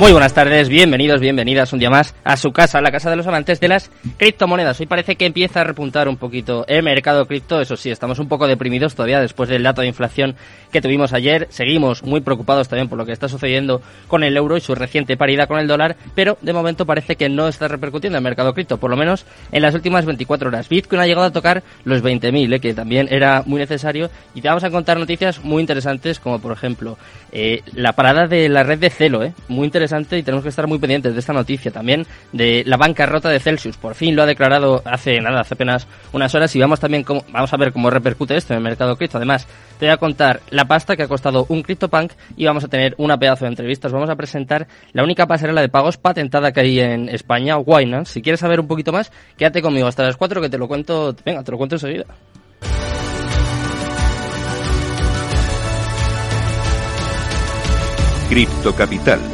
Muy buenas tardes, bienvenidos, bienvenidas un día más a su casa, la casa de los amantes de las criptomonedas. Hoy parece que empieza a repuntar un poquito el mercado cripto, eso sí, estamos un poco deprimidos todavía después del dato de inflación que tuvimos ayer. Seguimos muy preocupados también por lo que está sucediendo con el euro y su reciente paridad con el dólar, pero de momento parece que no está repercutiendo el mercado cripto, por lo menos en las últimas 24 horas. Bitcoin ha llegado a tocar los 20.000, eh, que también era muy necesario, y te vamos a contar noticias muy interesantes, como por ejemplo eh, la parada de la red de Celo, eh, muy interesante y tenemos que estar muy pendientes de esta noticia también de la bancarrota de Celsius. Por fin lo ha declarado hace nada, hace apenas unas horas y vamos también cómo, vamos a ver cómo repercute esto en el mercado cripto. Además, te voy a contar la pasta que ha costado un CryptoPunk y vamos a tener una pedazo de entrevistas. Vamos a presentar la única pasarela de pagos patentada que hay en España, Winance. Si quieres saber un poquito más, quédate conmigo hasta las 4 que te lo cuento, venga, te lo cuento enseguida. Cripto Capital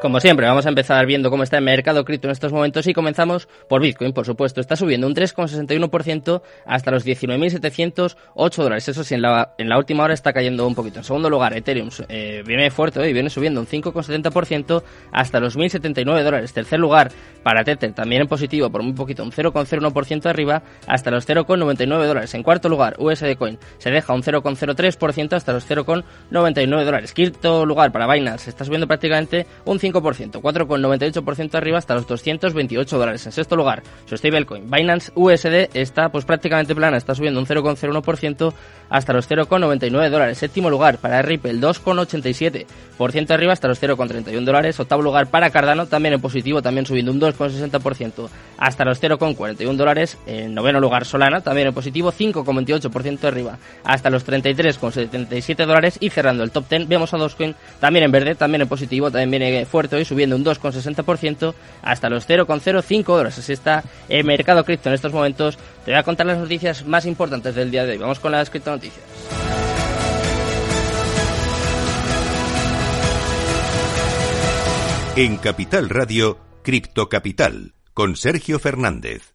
Como siempre, vamos a empezar viendo cómo está el mercado cripto en estos momentos y comenzamos por Bitcoin, por supuesto. Está subiendo un 3,61% hasta los 19.708 dólares. Eso sí, en la, en la última hora está cayendo un poquito. En segundo lugar, Ethereum eh, viene fuerte y viene subiendo un 5,70% hasta los 1.079 dólares. Tercer lugar, para Tether, también en positivo, por muy poquito, un 0,01% arriba hasta los 0,99 dólares. En cuarto lugar, USD Coin se deja un 0,03% hasta los 0,99 dólares. Quinto lugar, para Binance, está subiendo prácticamente un 5%, 4,98% arriba hasta los 228 dólares. En sexto lugar, su stablecoin Binance USD está pues prácticamente plana, está subiendo un 0,01% hasta los 0,99 dólares. Séptimo lugar para Ripple, 2,87% arriba hasta los 0,31 dólares. Octavo lugar para Cardano, también en positivo, también subiendo un 2,60% hasta los 0,41 dólares. En noveno lugar Solana, también en positivo, 5,28% arriba hasta los 33,77 dólares. Y cerrando el top 10 vemos a Dogecoin también en verde, también en positivo, también viene hoy subiendo un 2,60% hasta los 0,05 dólares. Así está el mercado cripto en estos momentos. Te voy a contar las noticias más importantes del día de hoy. Vamos con las criptonoticias. En Capital Radio, Cripto Capital, con Sergio Fernández.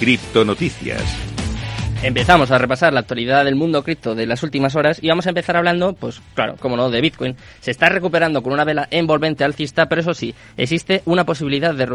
Criptonoticias. Empezamos a repasar la actualidad del mundo cripto de las últimas horas y vamos a empezar hablando, pues claro, como no, de Bitcoin. Se está recuperando con una vela envolvente alcista, pero eso sí, existe una posibilidad de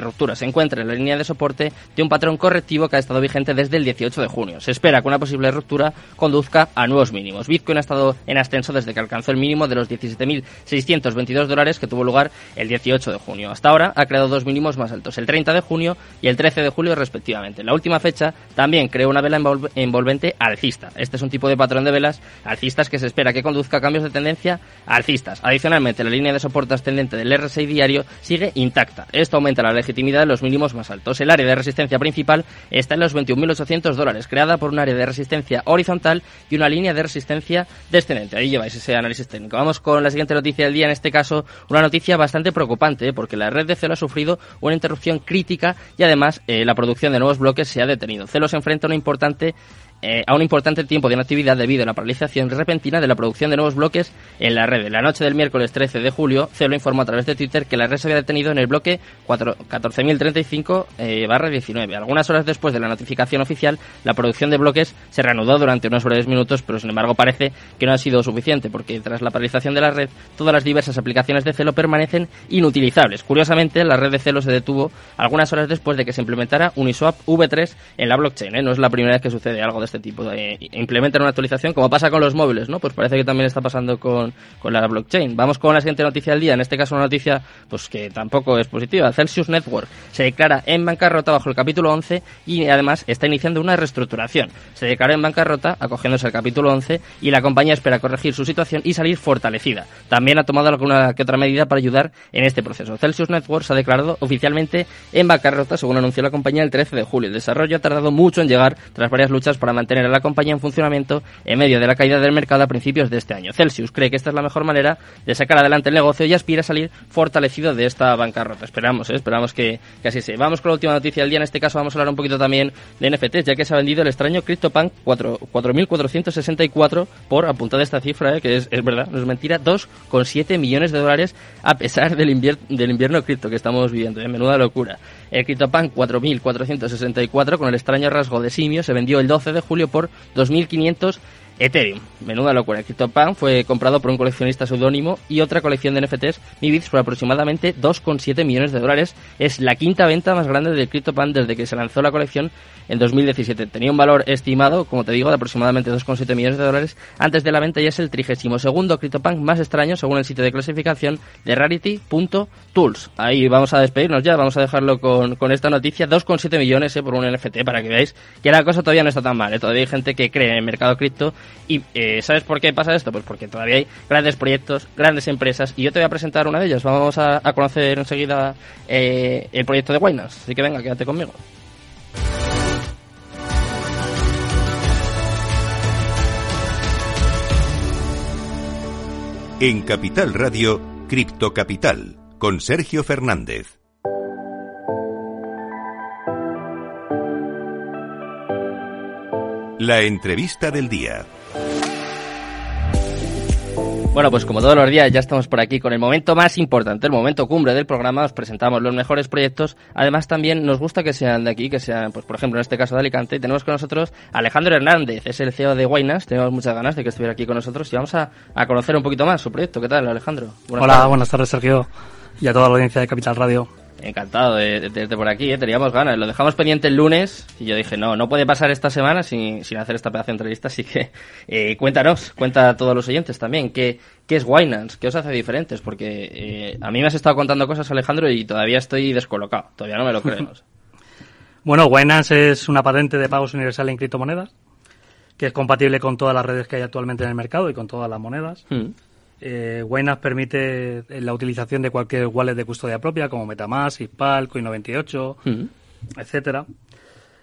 ruptura. Se encuentra en la línea de soporte de un patrón correctivo que ha estado vigente desde el 18 de junio. Se espera que una posible ruptura conduzca a nuevos mínimos. Bitcoin ha estado en ascenso desde que alcanzó el mínimo de los 17.622 dólares que tuvo lugar el 18 de junio. Hasta ahora ha creado dos mínimos más altos, el 30 de junio y el 13 de julio respectivamente. La última fecha también creó una vela envolvente alcista. Este es un tipo de patrón de velas alcistas que se espera que conduzca a cambios de tendencia alcistas. Adicionalmente, la línea de soporte ascendente del RSI diario sigue intacta. Esto aumenta la legitimidad de los mínimos más altos. El área de resistencia principal está en los 21.800 dólares, creada por un área de resistencia horizontal y una línea de resistencia descendente. Ahí lleváis ese análisis técnico. Vamos con la siguiente noticia del día, en este caso una noticia bastante preocupante, ¿eh? porque la red de Celo ha sufrido una interrupción crítica y además eh, la producción de nuevos bloques se ha detenido. Celo se enfrenta a una importante importante eh, a un importante tiempo de inactividad debido a la paralización repentina de la producción de nuevos bloques en la red. La noche del miércoles 13 de julio, Celo informó a través de Twitter que la red se había detenido en el bloque 14.035-19. Algunas horas después de la notificación oficial, la producción de bloques se reanudó durante unos breves minutos, pero sin embargo parece que no ha sido suficiente, porque tras la paralización de la red, todas las diversas aplicaciones de Celo permanecen inutilizables. Curiosamente, la red de Celo se detuvo algunas horas después de que se implementara Uniswap V3 en la blockchain. ¿eh? No es la primera vez que sucede algo de este tipo. De, implementan una actualización, como pasa con los móviles, ¿no? Pues parece que también está pasando con, con la blockchain. Vamos con la siguiente noticia del día, en este caso una noticia pues que tampoco es positiva. Celsius Network se declara en bancarrota bajo el capítulo 11 y además está iniciando una reestructuración. Se declara en bancarrota acogiéndose al capítulo 11 y la compañía espera corregir su situación y salir fortalecida. También ha tomado alguna que otra medida para ayudar en este proceso. Celsius Network se ha declarado oficialmente en bancarrota, según anunció la compañía el 13 de julio. El desarrollo ha tardado mucho en llegar tras varias luchas para mantener a la compañía en funcionamiento en medio de la caída del mercado a principios de este año. Celsius cree que esta es la mejor manera de sacar adelante el negocio y aspira a salir fortalecido de esta bancarrota. Esperamos, ¿eh? esperamos que, así sea. Vamos con la última noticia del día. En este caso vamos a hablar un poquito también de NFTs, ya que se ha vendido el extraño CryptoPunk 4.464 por, apuntada esta cifra, ¿eh? que es, verdad, no es mentira, 2,7 millones de dólares a pesar del, del invierno cripto que estamos viviendo. ¿eh? Menuda locura. El CryptoPunk 4.464 con el extraño rasgo de simio se vendió el 12 de julio por 2.500 Ethereum. Menuda locura. CryptoPunk fue comprado por un coleccionista seudónimo y otra colección de NFTs, Mibits, por aproximadamente 2,7 millones de dólares. Es la quinta venta más grande del CryptoPunk desde que se lanzó la colección en 2017. Tenía un valor estimado, como te digo, de aproximadamente 2,7 millones de dólares antes de la venta y es el 32 segundo CryptoPunk más extraño según el sitio de clasificación de Rarity.tools. Ahí vamos a despedirnos ya, vamos a dejarlo con, con esta noticia. 2,7 millones eh, por un NFT para que veáis que la cosa todavía no está tan mal. Eh. Todavía hay gente que cree en el mercado cripto y eh, ¿sabes por qué pasa esto? Pues porque todavía hay grandes proyectos, grandes empresas y yo te voy a presentar una de ellas. Vamos a, conocer enseguida el proyecto de Wainas. Así que venga, quédate conmigo. En Capital Radio, Cripto Capital, con Sergio Fernández. La entrevista del día. Bueno, pues como todos los días ya estamos por aquí con el momento más importante, el momento cumbre del programa, os presentamos los mejores proyectos. Además también nos gusta que sean de aquí, que sean, pues por ejemplo en este caso de Alicante, tenemos con nosotros Alejandro Hernández, es el CEO de Guainas, tenemos muchas ganas de que estuviera aquí con nosotros y vamos a, conocer un poquito más su proyecto. ¿Qué tal Alejandro? Hola, buenas tardes Sergio y a toda la audiencia de Capital Radio. Encantado de, tenerte por aquí, ¿eh? teníamos ganas. Lo dejamos pendiente el lunes y yo dije, no, no puede pasar esta semana sin, sin hacer esta pedazo de entrevista, así que eh, cuéntanos, cuenta a todos los oyentes también, ¿qué, qué es Winans? ¿Qué os hace diferentes? Porque eh, a mí me has estado contando cosas, Alejandro, y todavía estoy descolocado, todavía no me lo creo. bueno, Winans es una patente de pagos universal en criptomonedas que es compatible con todas las redes que hay actualmente en el mercado y con todas las monedas. Mm eh, permite eh, la utilización de cualquier wallet de custodia propia, como Metamask, IPAL, Coin98, mm. etcétera.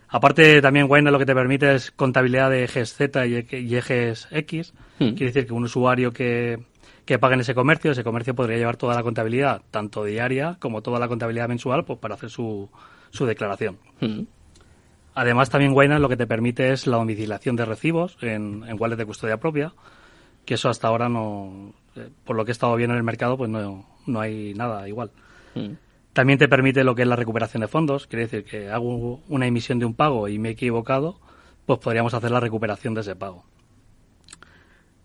Aparte, también Waynas lo que te permite es contabilidad de ejes Z y ejes X. Mm. Quiere decir que un usuario que, que pague en ese comercio, ese comercio podría llevar toda la contabilidad, tanto diaria como toda la contabilidad mensual, pues, para hacer su, su declaración. Mm. Además, también Waynas lo que te permite es la domiciliación de recibos en, en wallet de custodia propia, que eso hasta ahora no, por lo que he estado viendo en el mercado, pues no, no hay nada igual. Mm. También te permite lo que es la recuperación de fondos, quiere decir que hago una emisión de un pago y me he equivocado, pues podríamos hacer la recuperación de ese pago.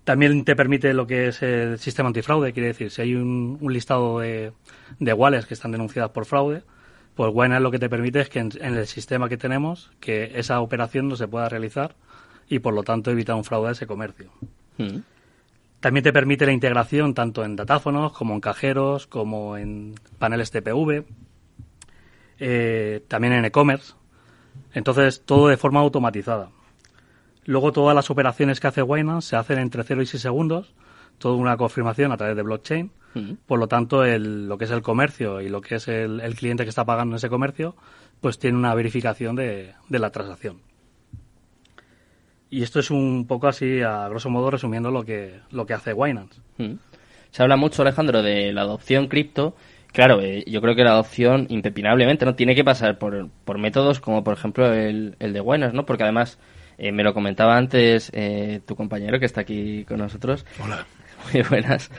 También te permite lo que es el sistema antifraude, quiere decir, si hay un, listado de, de wallets que están denunciadas por fraude, pues bueno, lo que te permite es que en, el sistema que tenemos, que esa operación no se pueda realizar y por lo tanto evitar un fraude a ese comercio. Mm. También te permite la integración tanto en datáfonos como en cajeros, como en paneles TPV, eh, también en e-commerce. Entonces, todo de forma automatizada. Luego, todas las operaciones que hace Wayne se hacen entre 0 y 6 segundos, toda una confirmación a través de blockchain. Por lo tanto, lo que es el comercio y lo que es el, cliente que está pagando en ese comercio, pues tiene una verificación de la transacción. Y esto es un poco así, a grosso modo, resumiendo lo que, lo que hace Winans. Mm. Se habla mucho, Alejandro, de la adopción cripto. Claro, eh, yo creo que la adopción, impepinablemente, no tiene que pasar por, por métodos como, por ejemplo, el, el de Winans, ¿no? Porque además, eh, me lo comentaba antes eh, tu compañero que está aquí con nosotros. Hola. Muy buenas.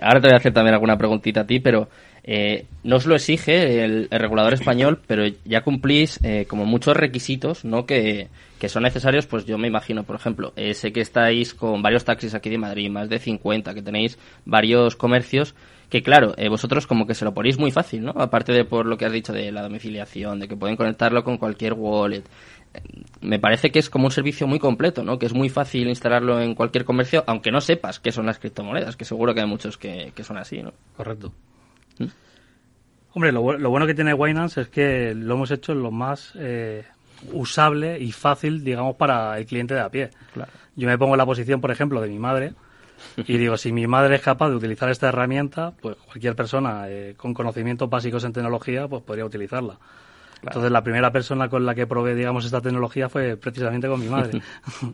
ahora te voy a hacer también alguna preguntita a ti, pero eh, no os lo exige el, regulador español, pero ya cumplís eh, como muchos requisitos ¿no? que, son necesarios, pues yo me imagino, por ejemplo, eh, sé que estáis con varios taxis aquí de Madrid, más de 50, que tenéis varios comercios, que claro, vosotros como que se lo ponéis muy fácil, ¿no? Aparte de por lo que has dicho de la domiciliación, de que pueden conectarlo con cualquier wallet. me parece que es como un servicio muy completo, ¿no? Que es muy fácil instalarlo en cualquier comercio, aunque no sepas qué son las criptomonedas, que seguro que hay muchos que, son así, ¿no? Correcto. ¿Mm? Hombre, lo, bueno que tiene Binance es que lo hemos hecho lo más eh, usable y fácil, digamos, para el cliente de a pie. Yo me pongo en la posición, por ejemplo, de mi madre y digo, si mi madre es capaz de utilizar esta herramienta, pues cualquier persona eh, con conocimientos básicos en tecnología, pues podría utilizarla. Entonces, la primera persona con la que probé, digamos, esta tecnología fue precisamente con mi madre.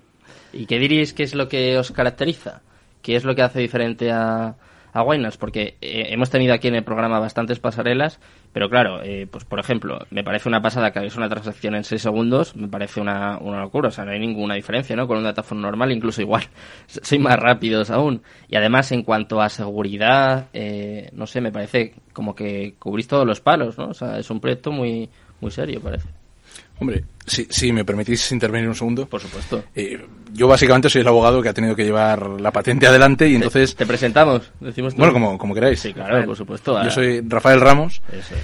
¿Y qué diríais que es lo que os caracteriza? ¿Qué es lo que hace diferente a, a Winers? Porque eh, hemos tenido aquí en el programa bastantes pasarelas, pero claro, eh, pues por ejemplo, me parece una pasada que hagáis una transacción en 6 segundos, me parece una, una locura, o sea, no hay ninguna diferencia, ¿no? Con un datáfono normal, incluso igual, soy más rápidos aún. Y además, en cuanto a seguridad, eh, no sé, me parece como que cubrís todos los palos, ¿no? O sea, es un proyecto muy, muy serio, parece. Hombre, si, si me permitís intervenir un segundo. Por supuesto. Eh, yo básicamente soy el abogado que ha tenido que llevar la patente adelante y entonces... Te, presentamos, decimos Bueno, como, como queráis. Sí, claro, por supuesto. Yo soy Rafael Ramos. Eso.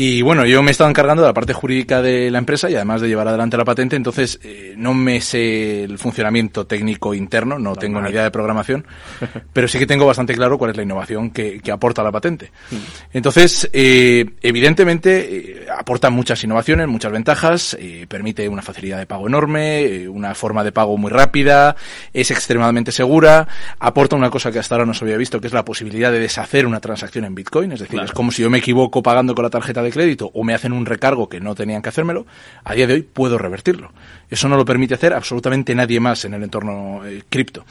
Y bueno, yo me he estado encargando de la parte jurídica de la empresa y además de llevar adelante la patente, entonces eh, no me sé el funcionamiento técnico interno, no tengo ni idea de programación, pero sí que tengo bastante claro cuál es la innovación que, aporta la patente. Mm. Entonces, eh, evidentemente, eh, aporta muchas innovaciones, muchas ventajas, permite una facilidad de pago enorme, una forma de pago muy rápida, es extremadamente segura, aporta una cosa que hasta ahora no se había visto, que es la posibilidad de deshacer una transacción en Bitcoin, es decir, es como si yo me equivoco pagando con la tarjeta de crédito o me hacen un recargo que no tenían que hacérmelo, a día de hoy puedo revertirlo. Eso no lo permite hacer absolutamente nadie más en el entorno eh, cripto.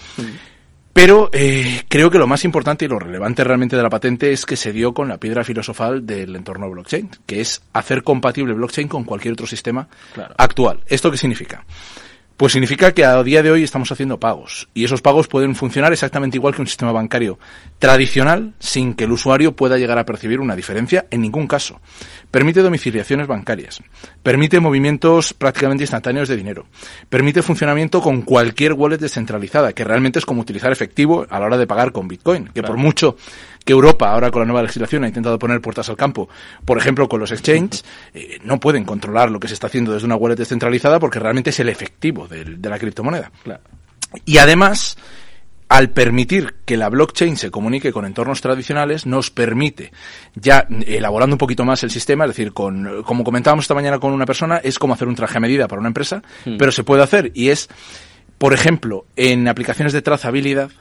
Pero eh, creo que lo más importante y lo relevante realmente de la patente es que se dio con la piedra filosofal del entorno blockchain, que es hacer compatible blockchain con cualquier otro sistema actual. ¿Esto qué significa? Pues significa que a día de hoy estamos haciendo pagos. Y esos pagos pueden funcionar exactamente igual que un sistema bancario tradicional sin que el usuario pueda llegar a percibir una diferencia en ningún caso. Permite domiciliaciones bancarias, permite movimientos prácticamente instantáneos de dinero, permite funcionamiento con cualquier wallet descentralizada, que realmente es como utilizar efectivo a la hora de pagar con Bitcoin, que por mucho que Europa, ahora con la nueva legislación, ha intentado poner puertas al campo, por ejemplo, con los exchanges, eh, no pueden controlar lo que se está haciendo desde una wallet descentralizada porque realmente es el efectivo de, la criptomoneda. Y además, al permitir que la blockchain se comunique con entornos tradicionales, nos permite, ya elaborando un poquito más el sistema, es decir, con, como comentábamos esta mañana con una persona, es como hacer un traje a medida para una empresa, hmm. pero se puede hacer y es, por ejemplo, en aplicaciones de trazabilidad,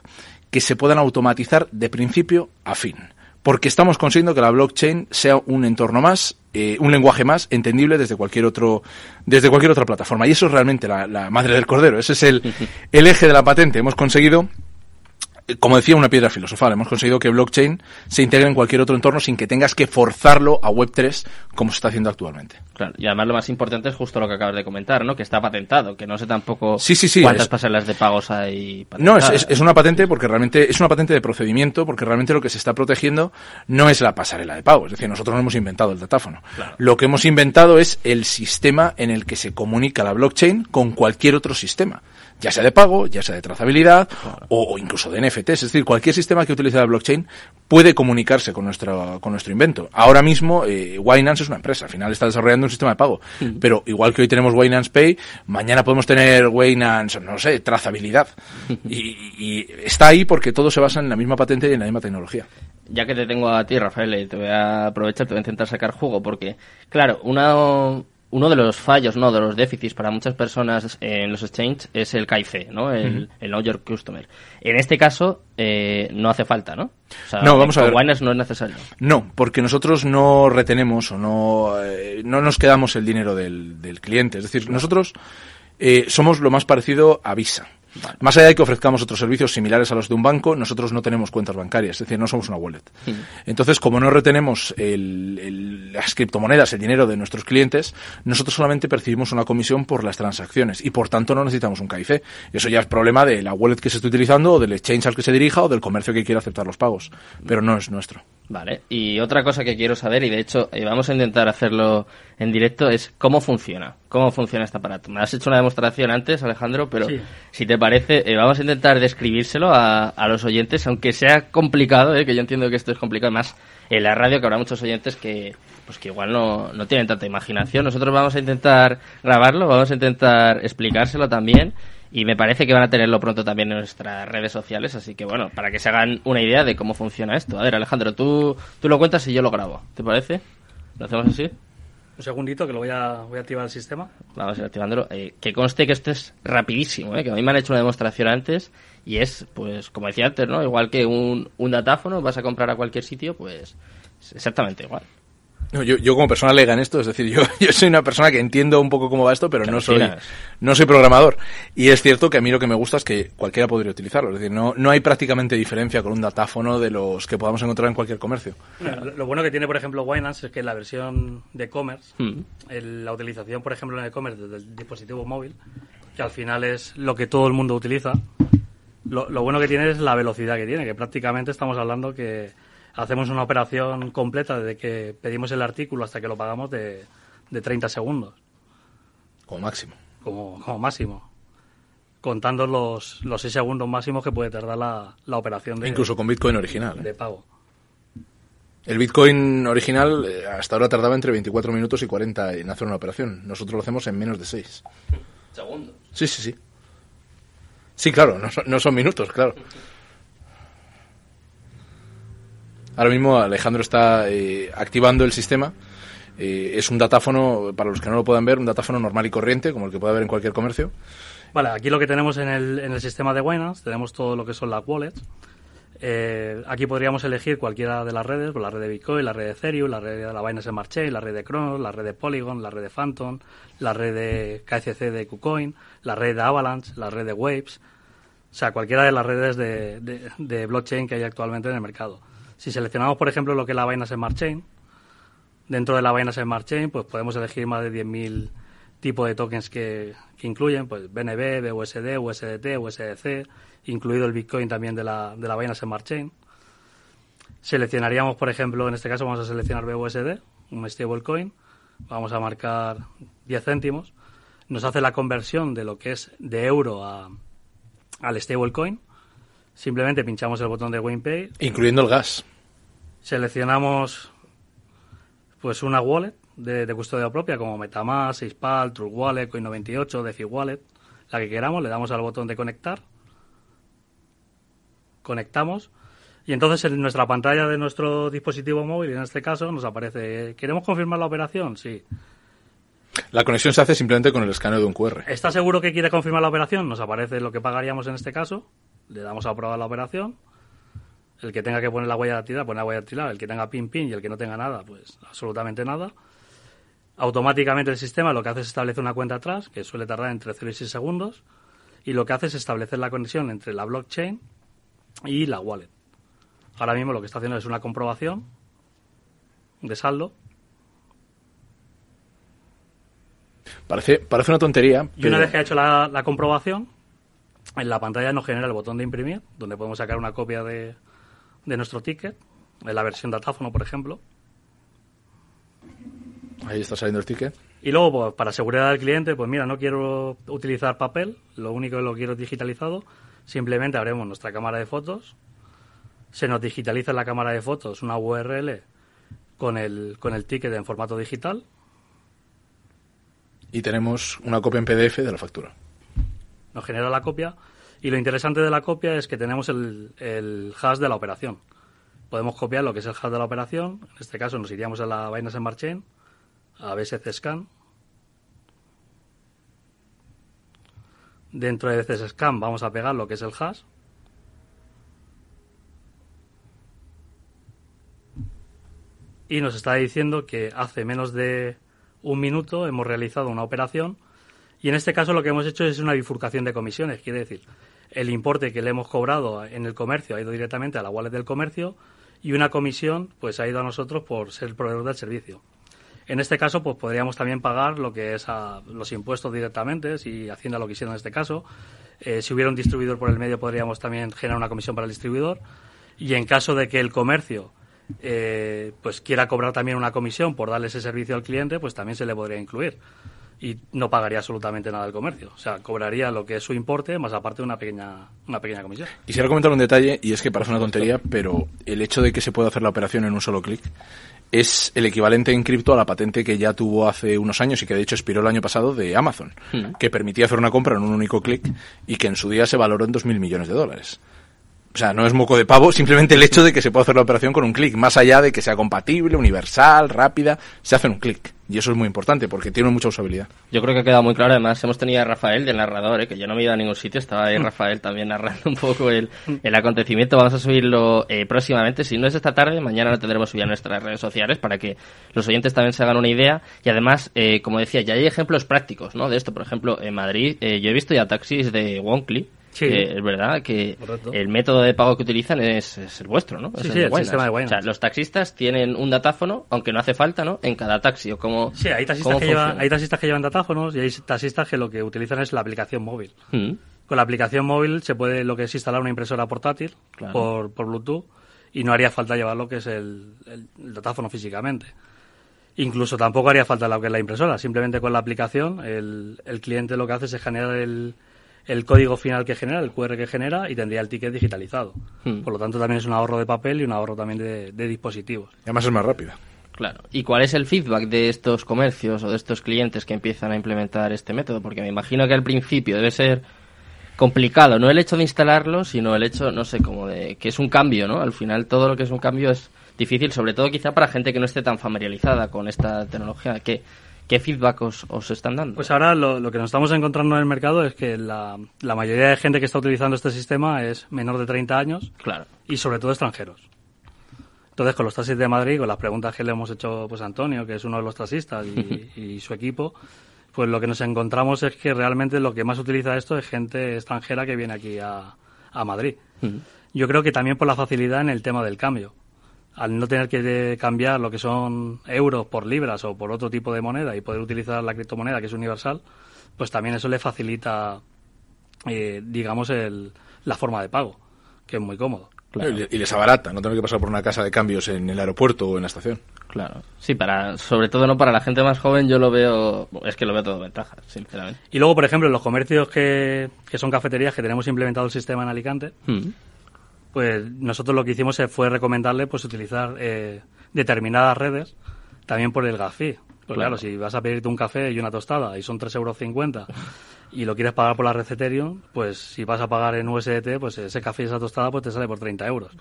que se puedan automatizar de principio a fin. Porque estamos consiguiendo que la blockchain sea un entorno más, eh, un lenguaje más entendible desde cualquier otro, desde cualquier otra plataforma. Y eso es realmente la, la madre del cordero. Ese es el, el eje de la patente. Hemos conseguido como decía, una piedra filosofal. Hemos conseguido que blockchain se integre en cualquier otro entorno sin que tengas que forzarlo a Web3 como se está haciendo actualmente. Claro, y además lo más importante es justo lo que acabas de comentar, ¿no? Que está patentado, que no sé tampoco sí, sí, sí, cuántas pasarelas de pagos hay No, es, es, una patente porque realmente es una patente de procedimiento porque realmente lo que se está protegiendo no es la pasarela de pago. Es decir, nosotros no hemos inventado el datáfono. Lo que hemos inventado es el sistema en el que se comunica la blockchain con cualquier otro sistema ya sea de pago, ya sea de trazabilidad o, incluso de NFTs. Es decir, cualquier sistema que utilice la blockchain puede comunicarse con nuestro, con nuestro invento. Ahora mismo, eh, Winance es una empresa, al final está desarrollando un sistema de pago. Pero igual que hoy tenemos Winance Pay, mañana podemos tener Winance, no sé, trazabilidad. y, y está ahí porque todo se basa en la misma patente y en la misma tecnología ya que te tengo a ti, Rafael, te voy a aprovechar, te voy a intentar sacar jugo, porque, claro, una, uno de los fallos, no, de los déficits para muchas personas en los exchanges es el KIC, ¿no? El, Know Your Customer. En este caso, eh, no hace falta, ¿no? no, vamos a ver. no es necesario. No, porque nosotros no retenemos o no, eh, no nos quedamos el dinero del, del cliente. Es decir, nosotros eh, somos lo más parecido a Visa. Más allá de que ofrezcamos otros servicios similares a los de un banco, nosotros no tenemos cuentas bancarias, es decir, no somos una wallet. Hmm. Entonces, como no retenemos las criptomonedas, el dinero de nuestros clientes, nosotros solamente percibimos una comisión por las transacciones y por tanto no necesitamos un KIC. Eso ya es problema de la wallet que se esté utilizando o del exchange al que se dirija o del comercio que quiera aceptar los pagos, pero no es nuestro. Vale, y otra cosa que quiero saber, y de hecho eh, vamos a intentar hacerlo en directo, es cómo funciona. ¿Cómo funciona este aparato? Me has hecho una demostración antes, Alejandro, pero si te parece, eh, vamos a intentar describírselo a, a, los oyentes, aunque sea complicado, eh, que yo entiendo que esto es complicado, más en la radio, que habrá muchos oyentes que, pues que igual no, no tienen tanta imaginación. Nosotros vamos a intentar grabarlo, vamos a intentar explicárselo también y me parece que van a tenerlo pronto también en nuestras redes sociales, así que bueno, para que se hagan una idea de cómo funciona esto. A ver, Alejandro, tú, tú lo cuentas y yo lo grabo, ¿te parece? ¿Lo hacemos así? Un segundito que lo voy a, voy a activar el sistema. Vamos a ir activándolo. Eh, que conste que esto es rapidísimo, ¿eh? que a mí me han hecho una demostración antes y es, pues, como decía antes, ¿no? Igual que un, un datáfono, vas a comprar a cualquier sitio, pues exactamente igual. No, yo, yo como persona lega en esto, es decir, yo, yo soy una persona que entiendo un poco cómo va esto, pero no soy, no soy programador. Y es cierto que a mí lo que me gusta es que cualquiera podría utilizarlo. Es decir, no, no hay prácticamente diferencia con un datáfono de los que podamos encontrar en cualquier comercio. lo, bueno que tiene, por ejemplo, Winans es que la versión de commerce, hmm. la utilización, por ejemplo, en el commerce desde el dispositivo móvil, que al final es lo que todo el mundo utiliza, lo, lo bueno que tiene es la velocidad que tiene, que prácticamente estamos hablando que hacemos una operación completa desde que pedimos el artículo hasta que lo pagamos de, de 30 segundos. Como máximo. Como, como máximo. Contando los, los 6 segundos máximos que puede tardar la, la operación de... Incluso con Bitcoin original. De pago. El Bitcoin original eh, hasta ahora tardaba entre 24 minutos y 40 en hacer una operación. Nosotros lo hacemos en menos de 6. ¿Segundos? Sí, sí, sí. Sí, claro, no son, no son minutos, claro. Ahora mismo Alejandro está eh, activando el sistema. Eh, es un datáfono, para los que no lo puedan ver, un datáfono normal y corriente, como el que puede haber en cualquier comercio. Vale, aquí lo que tenemos en el, en el sistema de Binance, tenemos todo lo que son las wallets. Eh, aquí podríamos elegir cualquiera de las redes, pues la red de Bitcoin, la red de Ethereum, la red de la Binance Smart Chain, la red de Cronos, la red de Polygon, la red de Phantom, la red de KCC de KuCoin, la red de Avalanche, la red de Waves, o sea, cualquiera de las redes de, de blockchain que hay actualmente en el mercado. Si seleccionamos, por ejemplo, lo que es la Binance Smart Chain, dentro de la Binance Smart Chain, pues podemos elegir más de 10.000 tipos de tokens que, incluyen, pues BNB, BUSD, USDT, USDC, incluido el Bitcoin también de la, de la Binance Smart Chain. Seleccionaríamos, por ejemplo, en este caso vamos a seleccionar BUSD, un stablecoin, vamos a marcar 10 céntimos, nos hace la conversión de lo que es de euro a, al stablecoin Simplemente pinchamos el botón de WinPay. Incluyendo el gas. Seleccionamos pues una wallet de, custodia propia como Metamask, Seispal, True Wallet, Coin98, DeFi Wallet, la que queramos, le damos al botón de conectar. Conectamos y entonces en nuestra pantalla de nuestro dispositivo móvil, en este caso, nos aparece, ¿queremos confirmar la operación? Sí. La conexión se hace simplemente con el escaneo de un QR. ¿Está seguro que quiere confirmar la operación? Nos aparece lo que pagaríamos en este caso le damos a aprobar la operación. El que tenga que poner la huella dactilar, pone la huella dactilar. El que tenga pin pin y el que no tenga nada, pues absolutamente nada. Automáticamente el sistema lo que hace es establecer una cuenta atrás, que suele tardar entre 0 y 6 segundos, y lo que hace es establecer la conexión entre la blockchain y la wallet. Ahora mismo lo que está haciendo es una comprobación de saldo. Parece, parece una tontería. Y una vez que ha hecho la, la comprobación, en la pantalla nos genera el botón de imprimir, donde podemos sacar una copia de, de nuestro ticket, en la versión datáfono, por ejemplo. Ahí está saliendo el ticket. Y luego, pues, para seguridad del cliente, pues mira, no quiero utilizar papel, lo único que lo quiero digitalizado. Simplemente abrimos nuestra cámara de fotos, se nos digitaliza en la cámara de fotos una URL con el, con el ticket en formato digital. Y tenemos una copia en PDF de la factura nos genera la copia y lo interesante de la copia es que tenemos el, hash de la operación. Podemos copiar lo que es el hash de la operación, en este caso nos iríamos a la Binance Smart Chain, a BSC Scan. Dentro de BSC Scan vamos a pegar lo que es el hash. Y nos está diciendo que hace menos de un minuto hemos realizado una operación y en este caso lo que hemos hecho es una bifurcación de comisiones, quiere decir, el importe que le hemos cobrado en el comercio ha ido directamente a la wallet del comercio y una comisión pues ha ido a nosotros por ser el proveedor del servicio. En este caso, pues podríamos también pagar lo que es a los impuestos directamente, si Hacienda lo quisiera en este caso. Eh, si hubiera un distribuidor por el medio, podríamos también generar una comisión para el distribuidor. Y en caso de que el comercio eh, pues quiera cobrar también una comisión por darle ese servicio al cliente, pues también se le podría incluir. Y no pagaría absolutamente nada al comercio. O sea, cobraría lo que es su importe más aparte de una pequeña, una pequeña comisión. Quisiera comentar un detalle, y es que parece una tontería, pero el hecho de que se pueda hacer la operación en un solo clic es el equivalente en cripto a la patente que ya tuvo hace unos años y que de hecho expiró el año pasado de Amazon, hmm. que permitía hacer una compra en un único clic y que en su día se valoró en 2.000 millones de dólares. O sea, no es moco de pavo, simplemente el hecho de que se pueda hacer la operación con un clic, más allá de que sea compatible, universal, rápida, se hace en un clic. Y eso es muy importante porque tiene mucha usabilidad. Yo creo que ha quedado muy claro. Además, hemos tenido a Rafael del narrador, ¿eh? que yo no me ido a ningún sitio. Estaba ahí. Rafael también narrando un poco el, el acontecimiento. Vamos a subirlo eh, próximamente. Si no es esta tarde, mañana lo tendremos subido a nuestras redes sociales para que los oyentes también se hagan una idea. Y además, eh, como decía, ya hay ejemplos prácticos ¿no? de esto. Por ejemplo, en Madrid, eh, yo he visto ya taxis de Wonkly Sí. es verdad que el método de pago que utilizan es, el vuestro, ¿no? sí, el, sistema de O sea, los taxistas tienen un datáfono, aunque no hace falta, ¿no? En cada taxi o como Sí, hay taxistas, que llevan, hay taxistas que llevan datáfonos y hay taxistas que lo que utilizan es la aplicación móvil. Mm. Con la aplicación móvil se puede lo que es instalar una impresora portátil por, por Bluetooth y no haría falta llevar lo que es el, el, datáfono físicamente. Incluso tampoco haría falta lo que es la impresora, simplemente con la aplicación el, el cliente lo que hace es generar el, el código final que genera, el QR que genera, y tendría el ticket digitalizado. Hmm. Por lo tanto, también es un ahorro de papel y un ahorro también de, dispositivos. Y además es más rápida. Claro. ¿Y cuál es el feedback de estos comercios o de estos clientes que empiezan a implementar este método? Porque me imagino que al principio debe ser complicado, no el hecho de instalarlo, sino el hecho, no sé, como de que es un cambio, ¿no? Al final todo lo que es un cambio es difícil, sobre todo quizá para gente que no esté tan familiarizada con esta tecnología. que ¿Qué feedback os, están dando? Pues ahora lo, que nos estamos encontrando en el mercado es que la, mayoría de gente que está utilizando este sistema es menor de 30 años claro. y sobre todo extranjeros. Entonces, con los taxis de Madrid, con las preguntas que le hemos hecho pues, a Antonio, que es uno de los taxistas, y, su equipo, pues lo que nos encontramos es que realmente lo que más utiliza esto es gente extranjera que viene aquí a, Madrid. Yo creo que también por la facilidad en el tema del cambio al no tener que cambiar lo que son euros por libras o por otro tipo de moneda y poder utilizar la criptomoneda que es universal, pues también eso le facilita, eh, digamos, el, la forma de pago, que es muy cómodo. Y les abarata, no tener que pasar por una casa de cambios en el aeropuerto o en la estación. Claro. Sí, para, sobre todo no para la gente más joven, yo lo veo, es que lo veo todo ventaja, sinceramente. Y luego, por ejemplo, en los comercios que, que son cafeterías, que tenemos implementado el sistema en Alicante, mm pues nosotros lo que hicimos fue recomendarle pues utilizar eh, determinadas redes también por el gas fee. Pues claro. si vas a pedirte un café y una tostada y son 3,50 euros y lo quieres pagar por la red Ethereum, pues si vas a pagar en USDT, pues ese café y esa tostada pues te sale por 30 euros.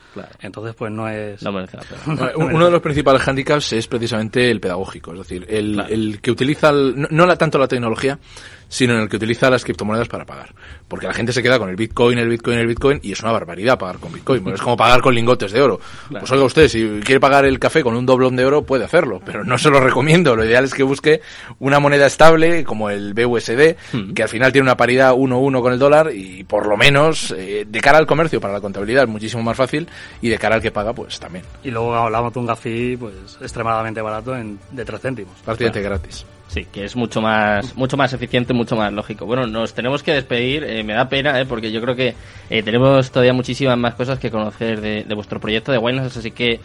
Entonces, pues no es... No merece la pena. Uno de los principales handicaps es precisamente el pedagógico, es decir, el, el que utiliza, no, la, tanto la tecnología, sino en el que utiliza las criptomonedas para pagar. Porque la gente se queda con el Bitcoin, el Bitcoin, el Bitcoin, y es una barbaridad pagar con Bitcoin. es como pagar con lingotes de oro. Pues oiga usted, si quiere pagar el café con un doblón de oro, puede hacerlo, pero no se lo recomiendo. Lo ideal es que busque una moneda estable, como el BUSD, hmm. que al final tiene una paridad 1-1 con el dólar, y por lo menos, eh, de cara al comercio, para la contabilidad, es muchísimo más fácil, y de cara al que paga, pues también. Y luego hablamos de un café, pues, extremadamente barato, en, de 3 céntimos. Prácticamente gratis. Sí, que es mucho más, mucho más eficiente, mucho más lógico. Bueno, nos tenemos que despedir. Eh, me da pena, eh, porque yo creo que eh, tenemos todavía muchísimas más cosas que conocer de, vuestro proyecto de Winehouse, así que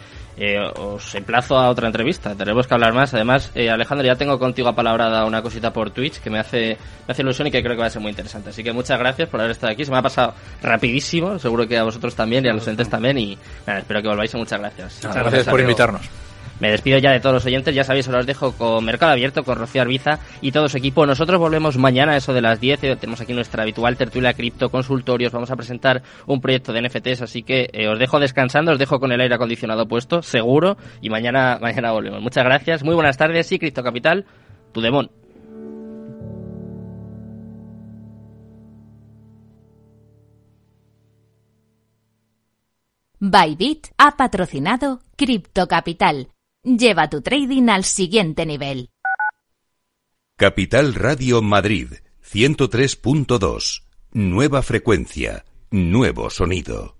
os emplazo a otra entrevista. Tenemos que hablar más. Además, Alejandro, ya tengo contigo apalabrada una cosita por Twitch que me hace, me hace ilusión y que creo que va a ser muy interesante. Así que muchas gracias por haber estado aquí. Se me ha pasado rapidísimo, seguro que a vosotros también y a los entes también. Y nada, espero que volváis. Muchas gracias. Muchas gracias por invitarnos. Me despido ya de todos los oyentes, ya sabéis, os los dejo con Mercado Abierto, con Rocío Arbiza y todo su equipo. Nosotros volvemos mañana a eso de las 10, eh, tenemos aquí nuestra habitual tertulia cripto, consultorios, vamos a presentar un proyecto de NFTs, así que eh, os dejo descansando, os dejo con el aire acondicionado puesto, seguro, y mañana, mañana volvemos. Muchas gracias, muy buenas tardes y Cripto Capital, tu demon. Bybit ha patrocinado Cripto Capital Lleva tu trading al siguiente nivel. Capital Radio Madrid 103.2. Nueva frecuencia, nuevo sonido.